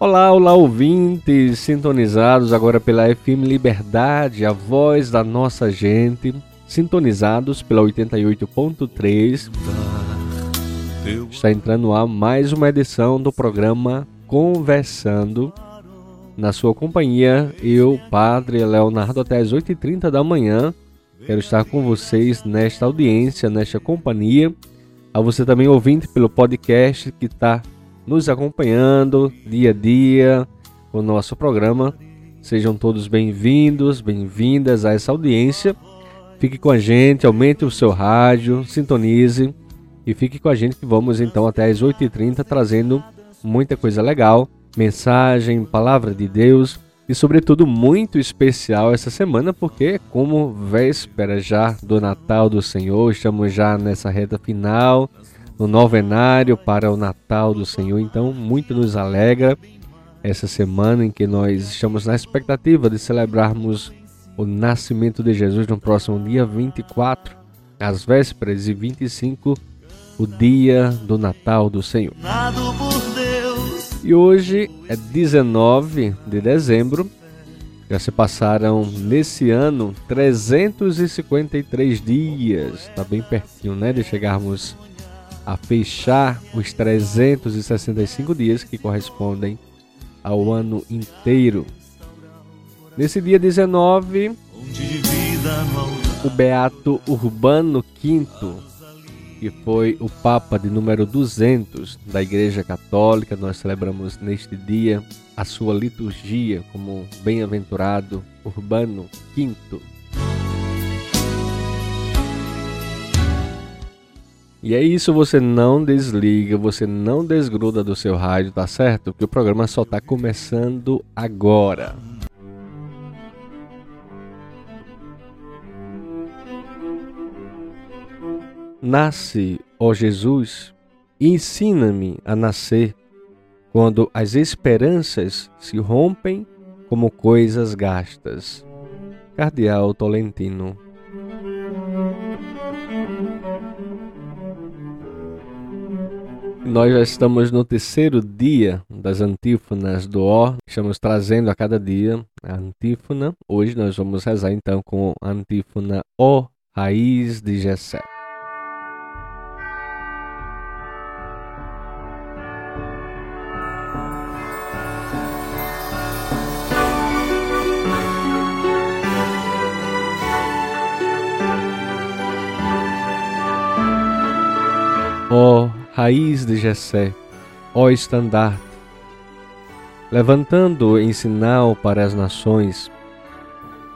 Olá, olá ouvintes sintonizados agora pela FM Liberdade, a voz da nossa gente, sintonizados pela 88.3. Está entrando a mais uma edição do programa Conversando. Na sua companhia, eu, Padre Leonardo, até as 8h30 da manhã. Quero estar com vocês nesta audiência, nesta companhia. A você também ouvinte pelo podcast que está nos acompanhando dia a dia o nosso programa. Sejam todos bem-vindos, bem-vindas a essa audiência. Fique com a gente, aumente o seu rádio, sintonize e fique com a gente que vamos então até as 8h30 trazendo muita coisa legal, mensagem, palavra de Deus e sobretudo muito especial essa semana porque como véspera já do Natal do Senhor, estamos já nessa reta final no novenário para o Natal do Senhor. Então, muito nos alegra essa semana em que nós estamos na expectativa de celebrarmos o nascimento de Jesus no próximo dia 24, às vésperas, e 25, o dia do Natal do Senhor. E hoje é 19 de dezembro. Já se passaram nesse ano 353 dias. Está bem pertinho, né, de chegarmos a fechar os 365 dias que correspondem ao ano inteiro. Nesse dia 19, o Beato Urbano V, que foi o Papa de número 200 da Igreja Católica, nós celebramos neste dia a sua liturgia como bem-aventurado Urbano V. E é isso, você não desliga, você não desgruda do seu rádio, tá certo? Porque o programa só tá começando agora. Nasce, ó Jesus, e ensina-me a nascer quando as esperanças se rompem como coisas gastas. Cardeal Tolentino Nós já estamos no terceiro dia das antífonas do Ó. Estamos trazendo a cada dia a antífona. Hoje nós vamos rezar então com a antífona Ó, raiz de Jessé. Ó raiz de Jessé, ó estandarte, levantando em sinal para as nações.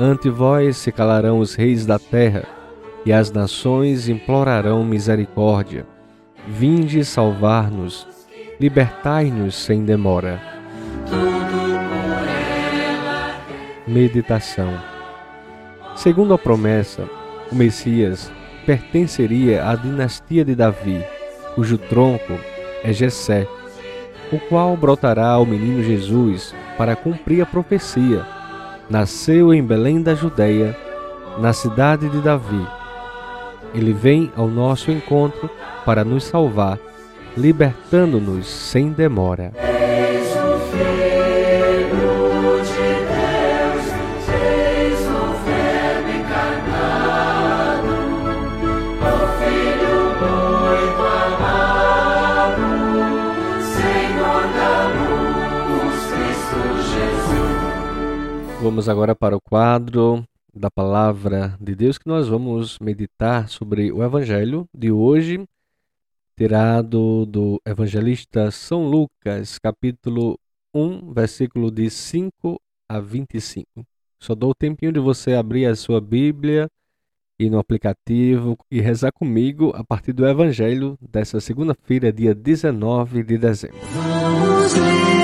Ante vós se calarão os reis da terra, e as nações implorarão misericórdia. Vinde salvar-nos, libertai-nos sem demora. Meditação Segundo a promessa, o Messias pertenceria à dinastia de Davi cujo tronco é Jessé, o qual brotará o menino Jesus para cumprir a profecia. Nasceu em Belém da Judéia, na cidade de Davi. Ele vem ao nosso encontro para nos salvar, libertando-nos sem demora. Vamos agora para o quadro da palavra de Deus que nós vamos meditar sobre o evangelho de hoje, tirado do evangelista São Lucas, capítulo 1, versículo de 5 a 25. Só dou o tempinho de você abrir a sua Bíblia e no aplicativo e rezar comigo a partir do evangelho dessa segunda-feira, dia 19 de dezembro. Vamos ler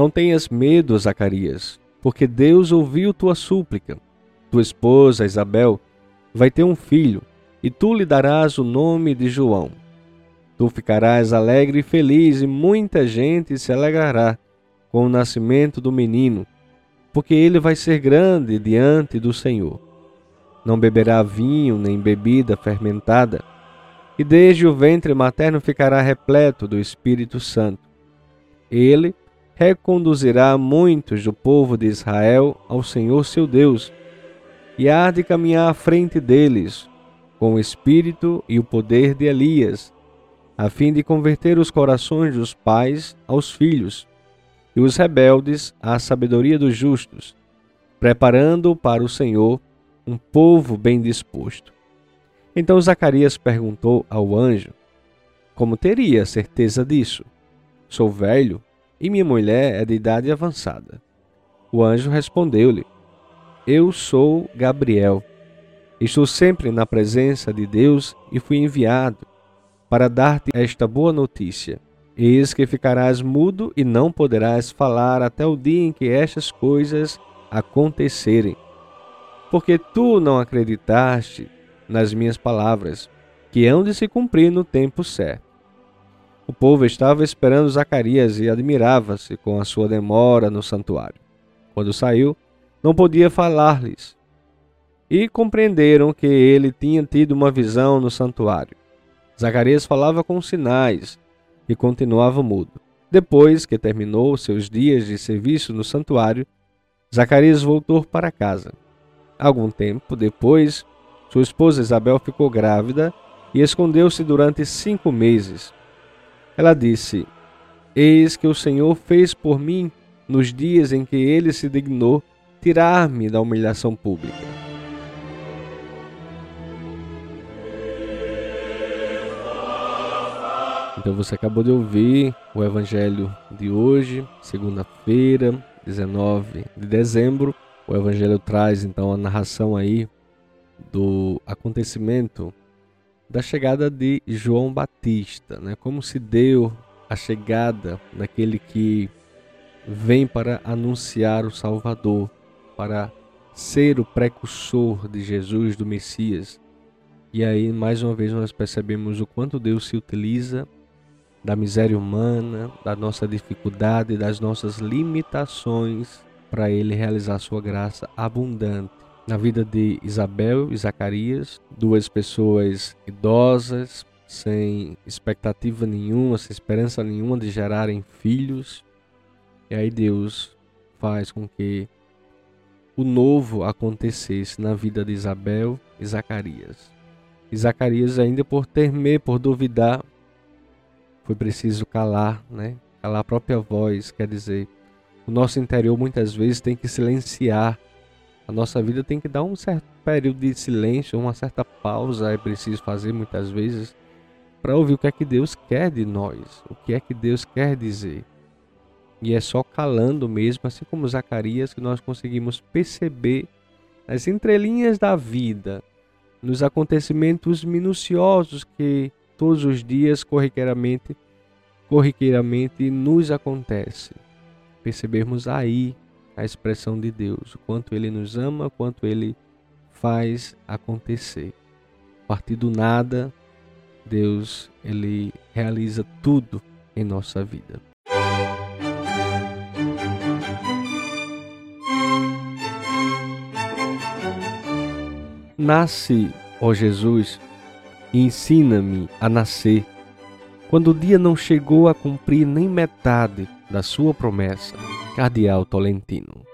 Não tenhas medo, Zacarias, porque Deus ouviu tua súplica. Tua esposa, Isabel, vai ter um filho, e tu lhe darás o nome de João. Tu ficarás alegre e feliz, e muita gente se alegrará com o nascimento do menino, porque ele vai ser grande diante do Senhor. Não beberá vinho nem bebida fermentada, e desde o ventre materno ficará repleto do Espírito Santo. Ele reconduzirá muitos do povo de Israel ao Senhor seu Deus, e há de caminhar à frente deles, com o espírito e o poder de Elias, a fim de converter os corações dos pais aos filhos, e os rebeldes à sabedoria dos justos, preparando para o Senhor um povo bem disposto. Então Zacarias perguntou ao anjo: Como teria certeza disso? Sou velho e minha mulher é de idade avançada. O anjo respondeu-lhe: Eu sou Gabriel. Estou sempre na presença de Deus e fui enviado para dar-te esta boa notícia. Eis que ficarás mudo e não poderás falar até o dia em que estas coisas acontecerem. Porque tu não acreditaste nas minhas palavras, que hão de se cumprir no tempo certo. O povo estava esperando Zacarias e admirava-se com a sua demora no santuário. Quando saiu, não podia falar-lhes. E compreenderam que ele tinha tido uma visão no santuário. Zacarias falava com sinais e continuava mudo. Depois que terminou seus dias de serviço no santuário, Zacarias voltou para casa. Algum tempo depois, sua esposa Isabel ficou grávida e escondeu-se durante cinco meses. Ela disse: Eis que o Senhor fez por mim nos dias em que ele se dignou tirar-me da humilhação pública. Então você acabou de ouvir o evangelho de hoje, segunda-feira, 19 de dezembro. O evangelho traz então a narração aí do acontecimento da chegada de João Batista, né? Como se deu a chegada daquele que vem para anunciar o Salvador, para ser o precursor de Jesus, do Messias. E aí, mais uma vez, nós percebemos o quanto Deus se utiliza da miséria humana, da nossa dificuldade, das nossas limitações para ele realizar sua graça abundante. Na vida de Isabel e Zacarias, duas pessoas idosas, sem expectativa nenhuma, sem esperança nenhuma de gerarem filhos. E aí Deus faz com que o novo acontecesse na vida de Isabel e Zacarias. E Zacarias, ainda por temer, por duvidar, foi preciso calar, né? Calar a própria voz, quer dizer, o nosso interior muitas vezes tem que silenciar. A nossa vida tem que dar um certo período de silêncio, uma certa pausa é preciso fazer muitas vezes para ouvir o que é que Deus quer de nós, o que é que Deus quer dizer. E é só calando mesmo, assim como Zacarias, que nós conseguimos perceber as entrelinhas da vida, nos acontecimentos minuciosos que todos os dias corriqueiramente, corriqueiramente nos acontece. Percebermos aí a expressão de Deus, o quanto Ele nos ama, o quanto Ele faz acontecer. A partir do nada, Deus ele realiza tudo em nossa vida. Nasce, ó Jesus, e ensina-me a nascer, quando o dia não chegou a cumprir nem metade da sua promessa. Cardeal Tolentino.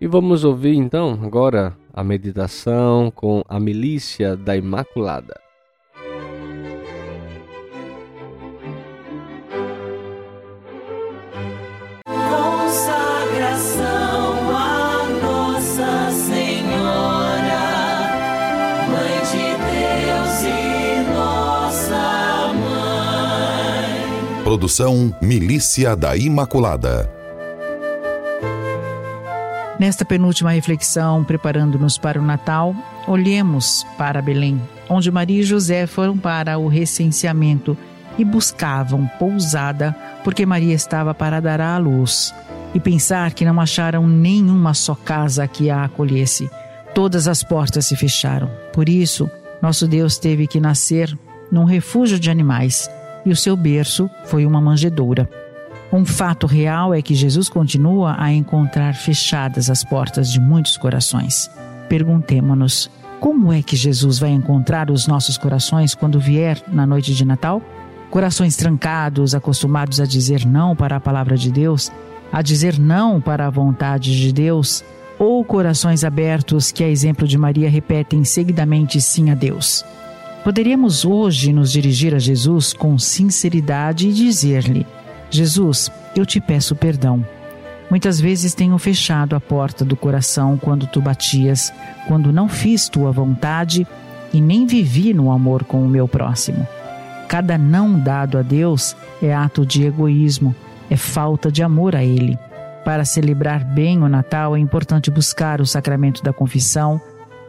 E vamos ouvir então agora a meditação com a milícia da Imaculada. Produção Milícia da Imaculada. Nesta penúltima reflexão, preparando-nos para o Natal, olhemos para Belém, onde Maria e José foram para o recenseamento e buscavam pousada, porque Maria estava para dar à luz. E pensar que não acharam nenhuma só casa que a acolhesse. Todas as portas se fecharam. Por isso, nosso Deus teve que nascer num refúgio de animais e o seu berço foi uma manjedoura. Um fato real é que Jesus continua a encontrar fechadas as portas de muitos corações. Perguntemo-nos: como é que Jesus vai encontrar os nossos corações quando vier na noite de Natal? Corações trancados, acostumados a dizer não para a palavra de Deus, a dizer não para a vontade de Deus, ou corações abertos que, a exemplo de Maria, repetem seguidamente sim a Deus. Poderíamos hoje nos dirigir a Jesus com sinceridade e dizer-lhe: Jesus, eu te peço perdão. Muitas vezes tenho fechado a porta do coração quando tu batias, quando não fiz tua vontade e nem vivi no amor com o meu próximo. Cada não dado a Deus é ato de egoísmo, é falta de amor a Ele. Para celebrar bem o Natal é importante buscar o sacramento da confissão,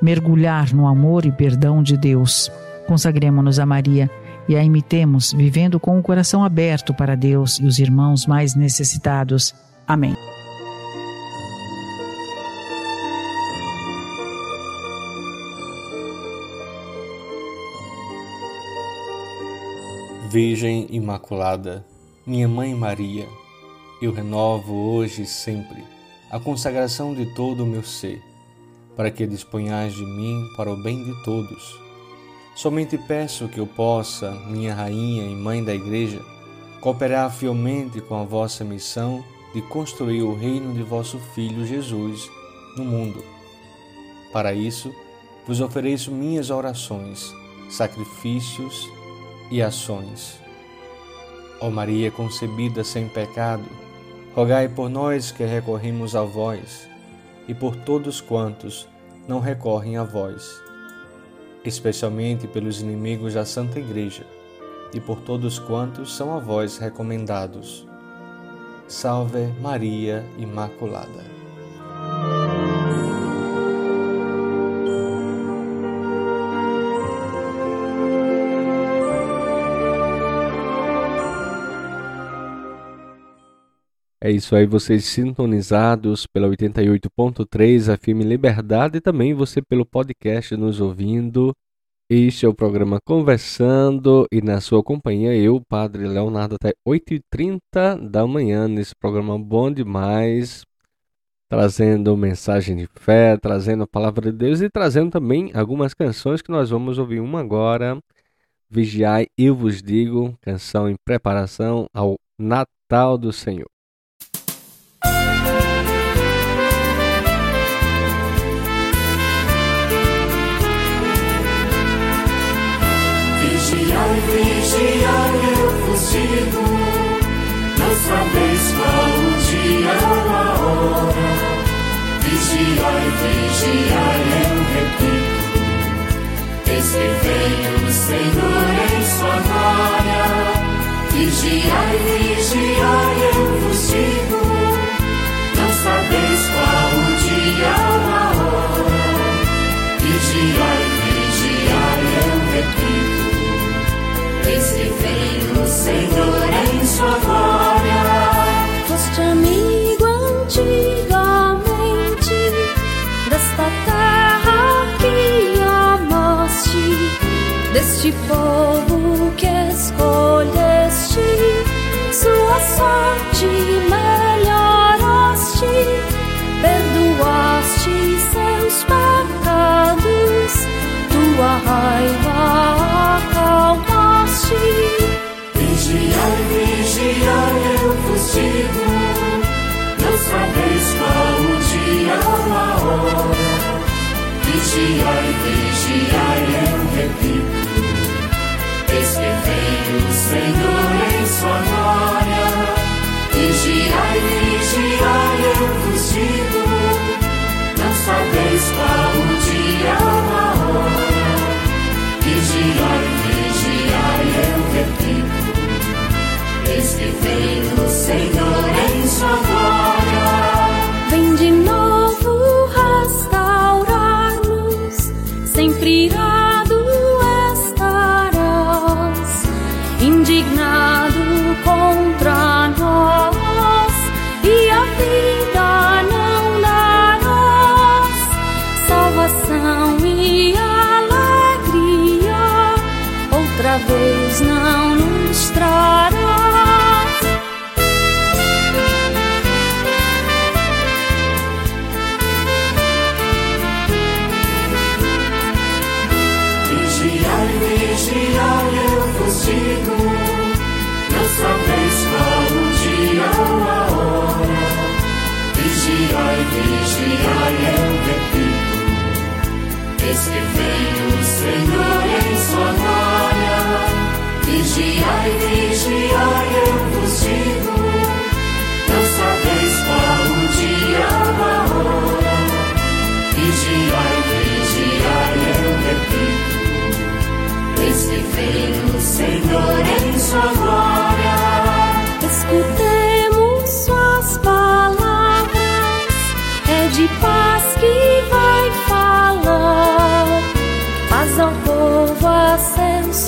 mergulhar no amor e perdão de Deus Consagremos-nos a Maria e a imitemos, vivendo com o coração aberto para Deus e os irmãos mais necessitados. Amém. Virgem Imaculada, minha Mãe Maria, eu renovo hoje e sempre a consagração de todo o meu ser, para que disponhais de mim para o bem de todos Somente peço que eu possa, minha rainha e mãe da Igreja, cooperar fielmente com a vossa missão de construir o reino de vosso Filho Jesus no mundo. Para isso, vos ofereço minhas orações, sacrifícios e ações. Ó Maria concebida sem pecado, rogai por nós que recorremos a vós e por todos quantos não recorrem a vós especialmente pelos inimigos da Santa Igreja e por todos quantos são a vós recomendados. Salve Maria Imaculada. É isso aí, vocês sintonizados pela 88.3 FM Liberdade e também você pelo podcast nos ouvindo. Este é o programa Conversando e na sua companhia eu, Padre Leonardo, até 8h30 da manhã nesse programa bom demais, trazendo mensagem de fé, trazendo a palavra de Deus e trazendo também algumas canções que nós vamos ouvir uma agora. Vigiai, eu vos digo, canção em preparação ao Natal do Senhor. Vigiai, eu repito, eis que vem o Senhor em sua glória. Vigiai, vigiai, eu vos digo, não sabeis qual o dia ou a hora. Vigiai, vigiai, eu repito. Eis que vem o Senhor em sua glória. Deste povo que escolheste, sua sorte melhoraste, perdoaste seus pecados, tua raiva acalmaste. Vigiai, vigiai, eu vos digo, não sabeis qual o dia Vigiai, vigiai,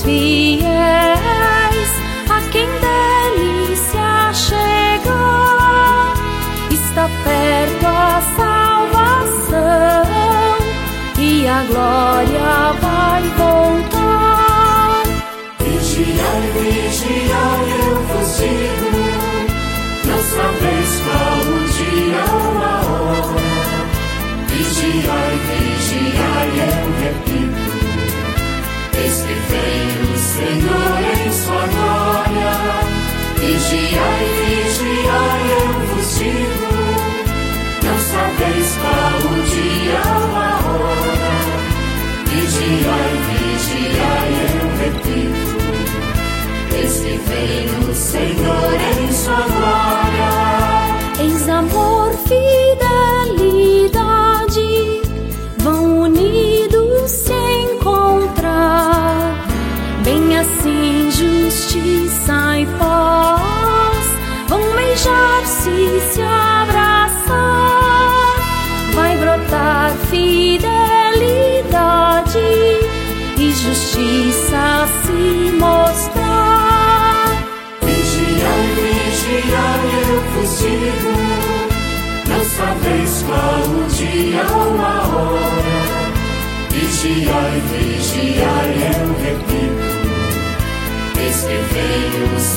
fiéis, a quem delícia chegar. Está perto a salvação e a glória Vigiai, vigiai, eu vos digo. Não sabeis qual o dia ou a hora. Vigiai, vigiai, eu repito. Eis que vem o Senhor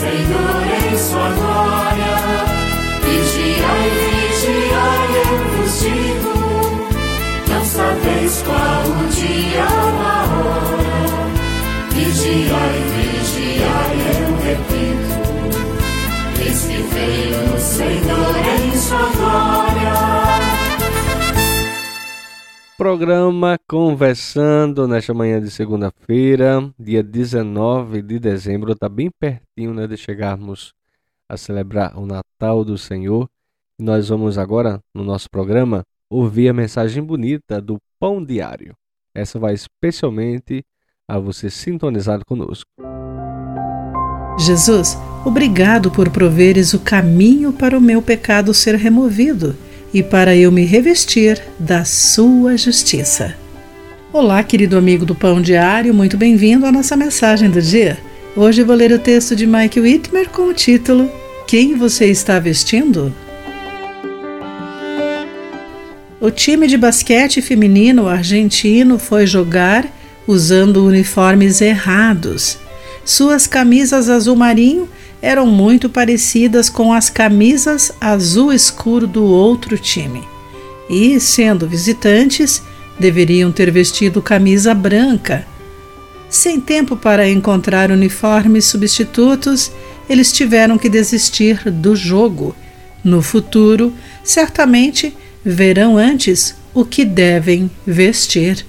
Senhor em sua glória. Vigiai, vigiai, eu vos digo. Não sabeis qual o dia Programa Conversando nesta manhã de segunda-feira, dia 19 de dezembro, está bem pertinho né, de chegarmos a celebrar o Natal do Senhor. E nós vamos agora, no nosso programa, ouvir a mensagem bonita do Pão Diário. Essa vai especialmente a você sintonizado conosco. Jesus, obrigado por proveres o caminho para o meu pecado ser removido e para eu me revestir da sua justiça. Olá, querido amigo do Pão Diário, muito bem-vindo à nossa mensagem do dia. Hoje vou ler o texto de Mike Whitmer com o título Quem você está vestindo? O time de basquete feminino argentino foi jogar usando uniformes errados. Suas camisas azul marinho eram muito parecidas com as camisas azul escuro do outro time. E, sendo visitantes, deveriam ter vestido camisa branca. Sem tempo para encontrar uniformes substitutos, eles tiveram que desistir do jogo. No futuro, certamente verão antes o que devem vestir.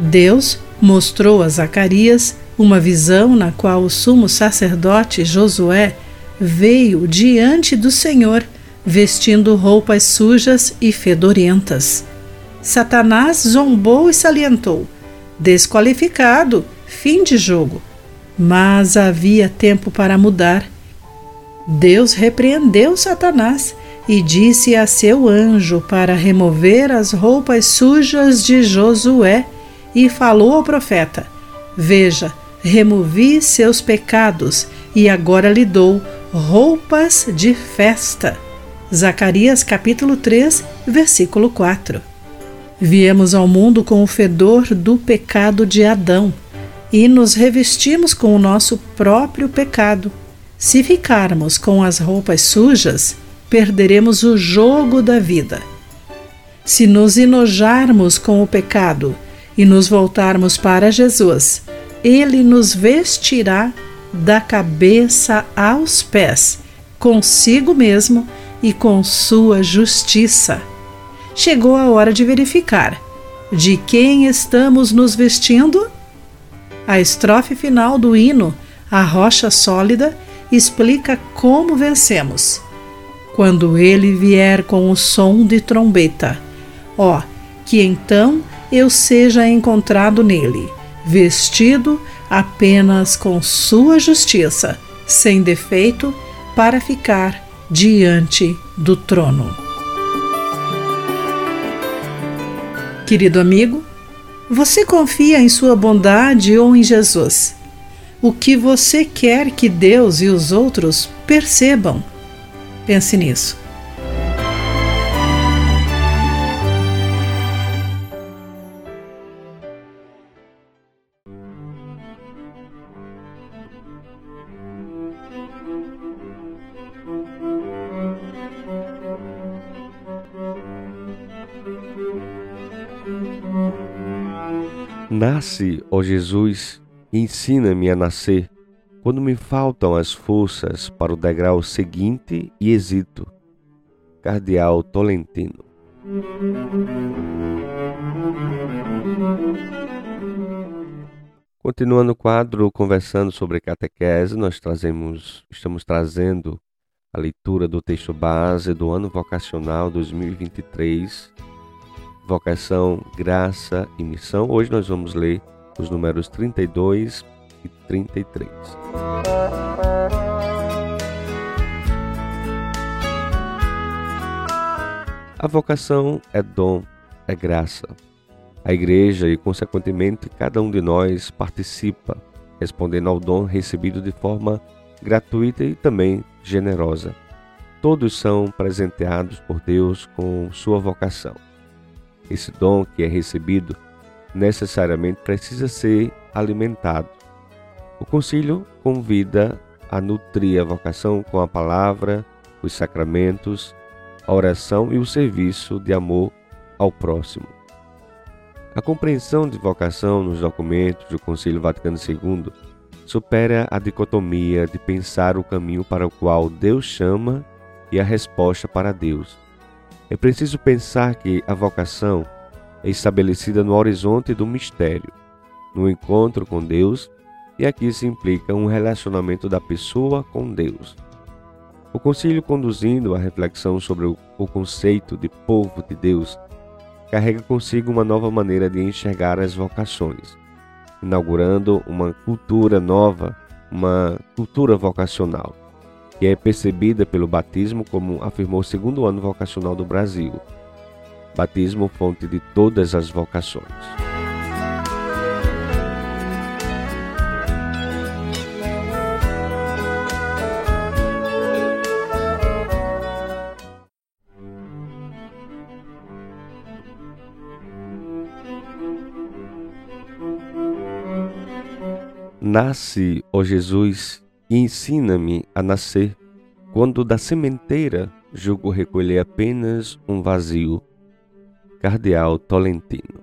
Deus mostrou a Zacarias uma visão na qual o sumo sacerdote Josué veio diante do Senhor vestindo roupas sujas e fedorentas. Satanás zombou e salientou: desqualificado, fim de jogo. Mas havia tempo para mudar. Deus repreendeu Satanás e disse a seu anjo para remover as roupas sujas de Josué e falou ao profeta: Veja, removi seus pecados e agora lhe dou roupas de festa. Zacarias capítulo 3, versículo 4. Viemos ao mundo com o fedor do pecado de Adão e nos revestimos com o nosso próprio pecado. Se ficarmos com as roupas sujas, perderemos o jogo da vida. Se nos enojarmos com o pecado e nos voltarmos para Jesus, ele nos vestirá da cabeça aos pés, consigo mesmo e com sua justiça. Chegou a hora de verificar de quem estamos nos vestindo? A estrofe final do hino, A Rocha Sólida, explica como vencemos. Quando ele vier com o som de trombeta, ó, que então eu seja encontrado nele, vestido apenas com sua justiça, sem defeito, para ficar diante do trono. Querido amigo, você confia em sua bondade ou em Jesus? O que você quer que Deus e os outros percebam? Pense nisso. Nasce, ó Jesus, ensina-me a nascer, quando me faltam as forças para o degrau seguinte e hesito. Cardeal Tolentino. Continuando o quadro conversando sobre catequese, nós trazemos, estamos trazendo a leitura do texto base do ano vocacional 2023 vocação, graça e missão. Hoje nós vamos ler os números 32 e 33. A vocação é dom, é graça. A igreja e, consequentemente, cada um de nós participa, respondendo ao dom recebido de forma gratuita e também generosa. Todos são presenteados por Deus com sua vocação. Esse dom que é recebido necessariamente precisa ser alimentado. O concílio convida a nutrir a vocação com a palavra, os sacramentos, a oração e o serviço de amor ao próximo. A compreensão de vocação nos documentos do Concílio Vaticano II supera a dicotomia de pensar o caminho para o qual Deus chama e a resposta para Deus. É preciso pensar que a vocação é estabelecida no horizonte do mistério, no encontro com Deus, e aqui se implica um relacionamento da pessoa com Deus. O concílio conduzindo a reflexão sobre o, conceito de povo de Deus carrega consigo uma nova maneira de enxergar as vocações, inaugurando uma cultura nova, uma cultura vocacional que é percebida pelo batismo como afirmou o segundo ano vocacional do Brasil. Batismo fonte de todas as vocações. Nasce, ó Jesus, e ensina-me a nascer, quando da sementeira julgo recolher apenas um vazio. Cardeal Tolentino.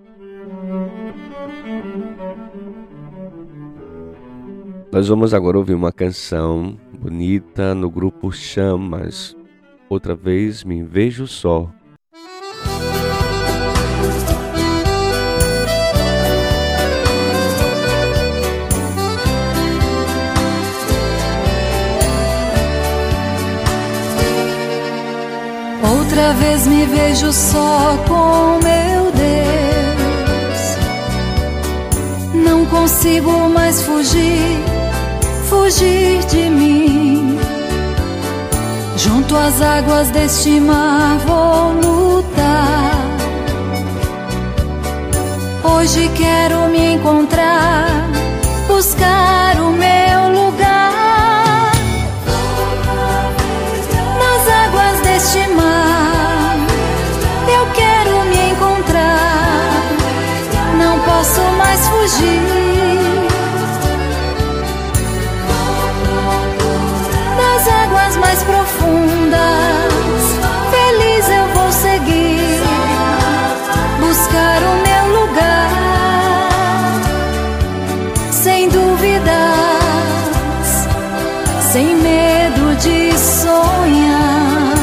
Nós vamos agora ouvir uma canção bonita no grupo Chamas, outra vez me vejo só. Outra vez me vejo só com meu Deus. Não consigo mais fugir, fugir de mim. Junto às águas deste mar vou lutar. Hoje quero me encontrar, buscar o meu fugir. Nas águas mais profundas, feliz eu vou seguir, buscar o meu lugar, sem dúvidas, sem medo de sonhar.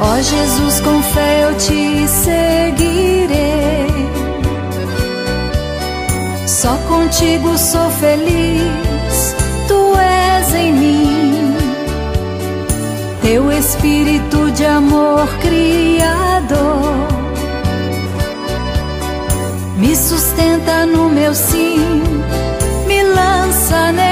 Ó Jesus, com fé eu te seguirei. Só contigo sou feliz, tu és em mim. Teu espírito de amor criador. Me sustenta no meu sim, me lança neste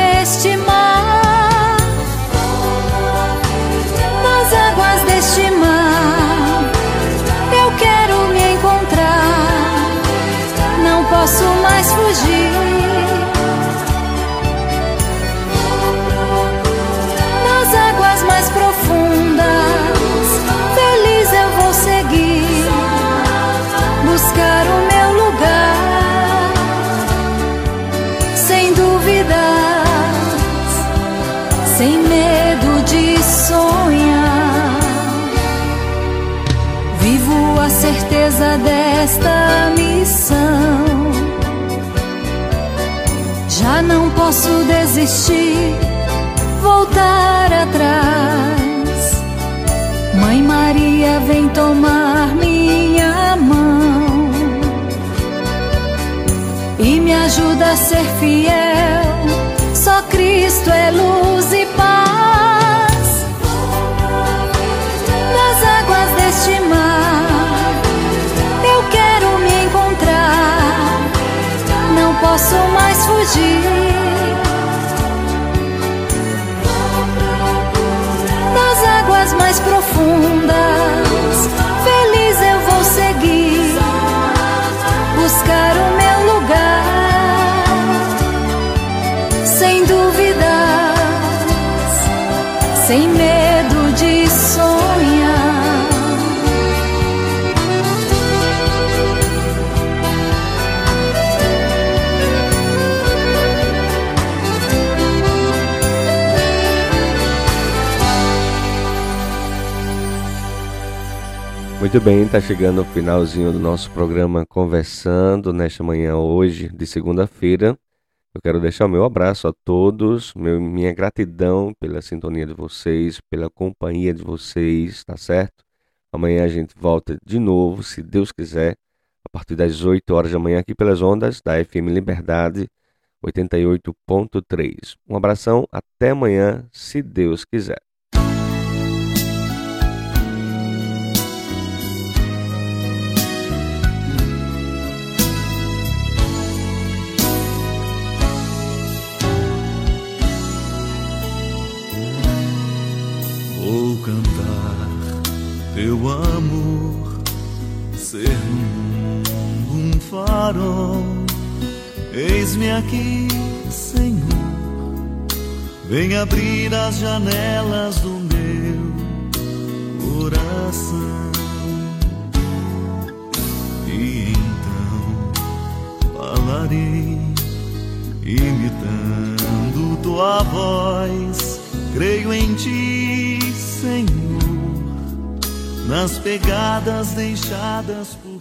voltar atrás. Mãe Maria, vem tomar minha mão e me ajuda a ser fiel. Só Cristo é luz e paz. Nas águas deste mar, eu quero me encontrar. Não posso mais fugir. Muito bem, está chegando o finalzinho do nosso programa Conversando nesta manhã hoje, de segunda-feira. Eu quero deixar o meu abraço a todos, meu, minha gratidão pela sintonia de vocês, pela companhia de vocês, tá certo? Amanhã a gente volta de novo, se Deus quiser, a partir das 8 horas da manhã aqui pelas ondas da FM Liberdade 88.3. Um abração, até amanhã, se Deus quiser. Teu amor, ser um farol. Eis-me aqui, Senhor, vem abrir as janelas do meu coração. E então falarei, imitando tua voz. Creio em ti, Senhor, nas pegadas deixadas por.